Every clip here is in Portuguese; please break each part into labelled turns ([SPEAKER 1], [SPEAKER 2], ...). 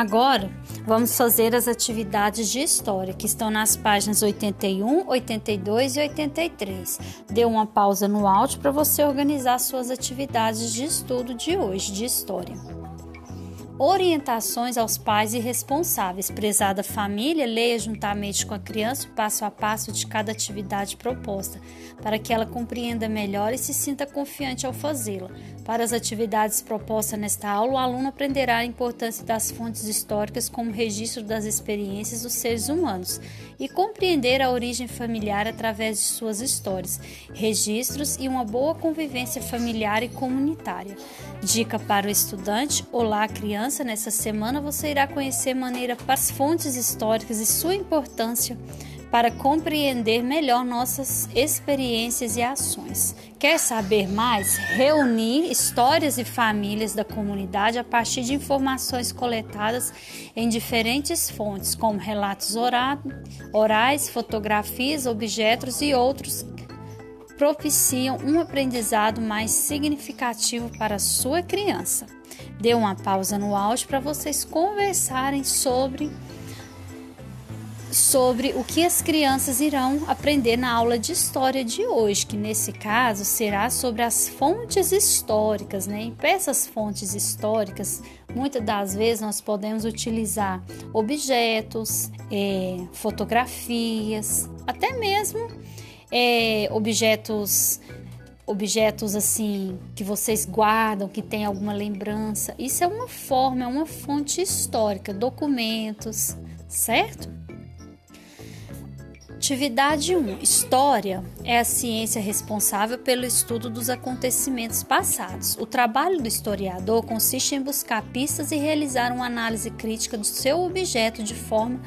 [SPEAKER 1] Agora, vamos fazer as atividades de história que estão nas páginas 81, 82 e 83. Dê uma pausa no áudio para você organizar suas atividades de estudo de hoje de história. Orientações aos pais e responsáveis. Prezada família, leia juntamente com a criança o passo a passo de cada atividade proposta, para que ela compreenda melhor e se sinta confiante ao fazê-la. Para as atividades propostas nesta aula, o aluno aprenderá a importância das fontes históricas como registro das experiências dos seres humanos e compreender a origem familiar através de suas histórias, registros e uma boa convivência familiar e comunitária. Dica para o estudante: Olá, criança nessa semana você irá conhecer maneira as fontes históricas e sua importância para compreender melhor nossas experiências e ações. Quer saber mais? Reunir histórias e famílias da comunidade a partir de informações coletadas em diferentes fontes, como relatos orais, fotografias, objetos e outros propiciam um aprendizado mais significativo para sua criança. Dê uma pausa no áudio para vocês conversarem sobre sobre o que as crianças irão aprender na aula de história de hoje, que nesse caso será sobre as fontes históricas, né? Para essas fontes históricas, muitas das vezes nós podemos utilizar objetos, é, fotografias, até mesmo é, objetos objetos assim que vocês guardam, que tem alguma lembrança. Isso é uma forma, é uma fonte histórica, documentos, certo? Atividade 1. História é a ciência responsável pelo estudo dos acontecimentos passados. O trabalho do historiador consiste em buscar pistas e realizar uma análise crítica do seu objeto de forma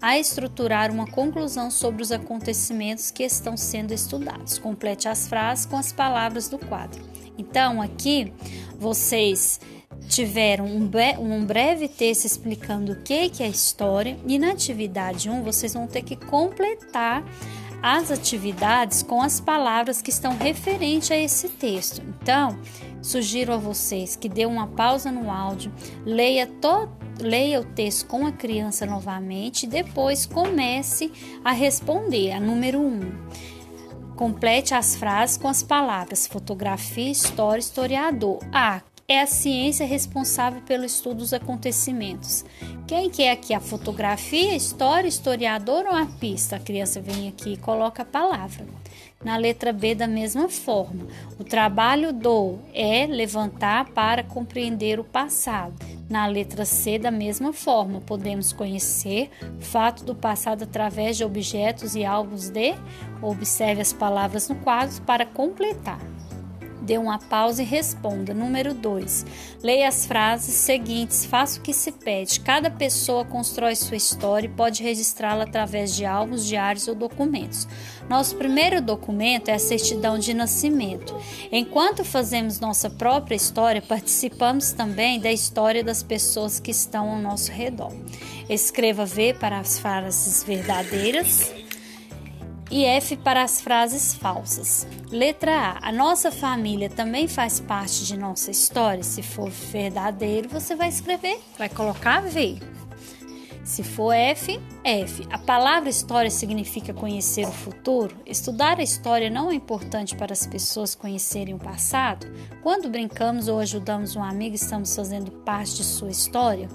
[SPEAKER 1] a estruturar uma conclusão sobre os acontecimentos que estão sendo estudados. Complete as frases com as palavras do quadro. Então, aqui vocês tiveram um, um breve texto explicando o que, que é história, e na atividade 1 vocês vão ter que completar as atividades com as palavras que estão referentes a esse texto. Então, sugiro a vocês que dê uma pausa no áudio, leia leia o texto com a criança novamente e depois comece a responder. A número 1. Um, complete as frases com as palavras fotografia, história, historiador. A. É a ciência responsável pelo estudo dos acontecimentos. Quem que é aqui? A fotografia, história, historiador ou a pista? A criança vem aqui e coloca a palavra. Na letra B, da mesma forma, o trabalho do é levantar para compreender o passado. Na letra C, da mesma forma, podemos conhecer o fato do passado através de objetos e álbuns de. Observe as palavras no quadro para completar. Dê uma pausa e responda. Número 2. Leia as frases seguintes, faça o que se pede. Cada pessoa constrói sua história e pode registrá-la através de álbuns, diários ou documentos. Nosso primeiro documento é a certidão de nascimento. Enquanto fazemos nossa própria história, participamos também da história das pessoas que estão ao nosso redor. Escreva V para as frases verdadeiras e F para as frases falsas. Letra A. A nossa família também faz parte de nossa história. Se for verdadeiro, você vai escrever, vai colocar V. Se for F, F. A palavra história significa conhecer o futuro. Estudar a história não é importante para as pessoas conhecerem o passado. Quando brincamos ou ajudamos um amigo, estamos fazendo parte de sua história.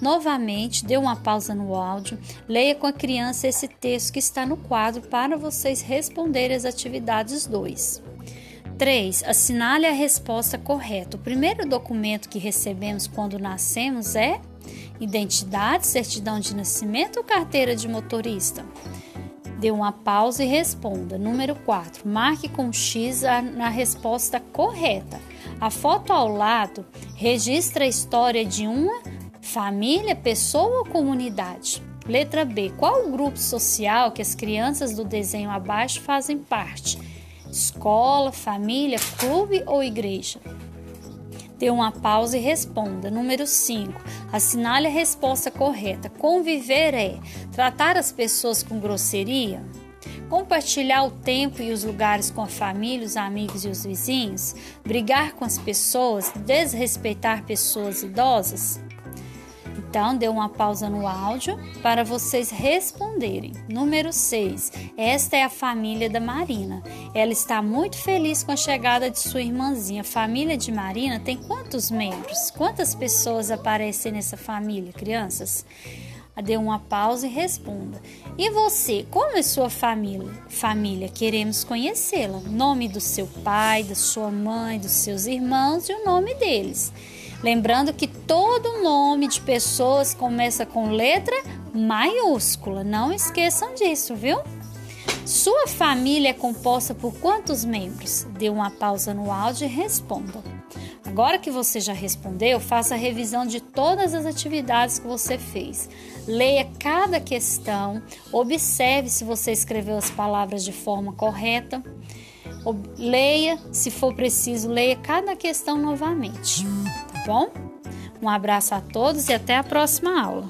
[SPEAKER 1] Novamente, dê uma pausa no áudio, leia com a criança esse texto que está no quadro para vocês responderem as atividades 2. 3. Assinale a resposta correta. O primeiro documento que recebemos quando nascemos é identidade, certidão de nascimento ou carteira de motorista? Dê uma pausa e responda. Número 4. Marque com X na resposta correta. A foto ao lado registra a história de uma Família, pessoa ou comunidade? Letra B. Qual o grupo social que as crianças do desenho abaixo fazem parte? Escola, família, clube ou igreja? Dê uma pausa e responda. Número 5. Assinale a resposta correta. Conviver é tratar as pessoas com grosseria? Compartilhar o tempo e os lugares com a família, os amigos e os vizinhos? Brigar com as pessoas? Desrespeitar pessoas idosas? Então, dê uma pausa no áudio para vocês responderem. Número 6. Esta é a família da Marina. Ela está muito feliz com a chegada de sua irmãzinha. Família de Marina tem quantos membros? Quantas pessoas aparecem nessa família, crianças? Dê uma pausa e responda. E você, como é sua família? Família, queremos conhecê-la. Nome do seu pai, da sua mãe, dos seus irmãos e o nome deles. Lembrando que todo nome de pessoas começa com letra maiúscula. Não esqueçam disso, viu? Sua família é composta por quantos membros? Dê uma pausa no áudio e responda. Agora que você já respondeu, faça a revisão de todas as atividades que você fez. Leia cada questão, observe se você escreveu as palavras de forma correta. Leia, se for preciso, leia cada questão novamente, bom? Um abraço a todos e até a próxima aula.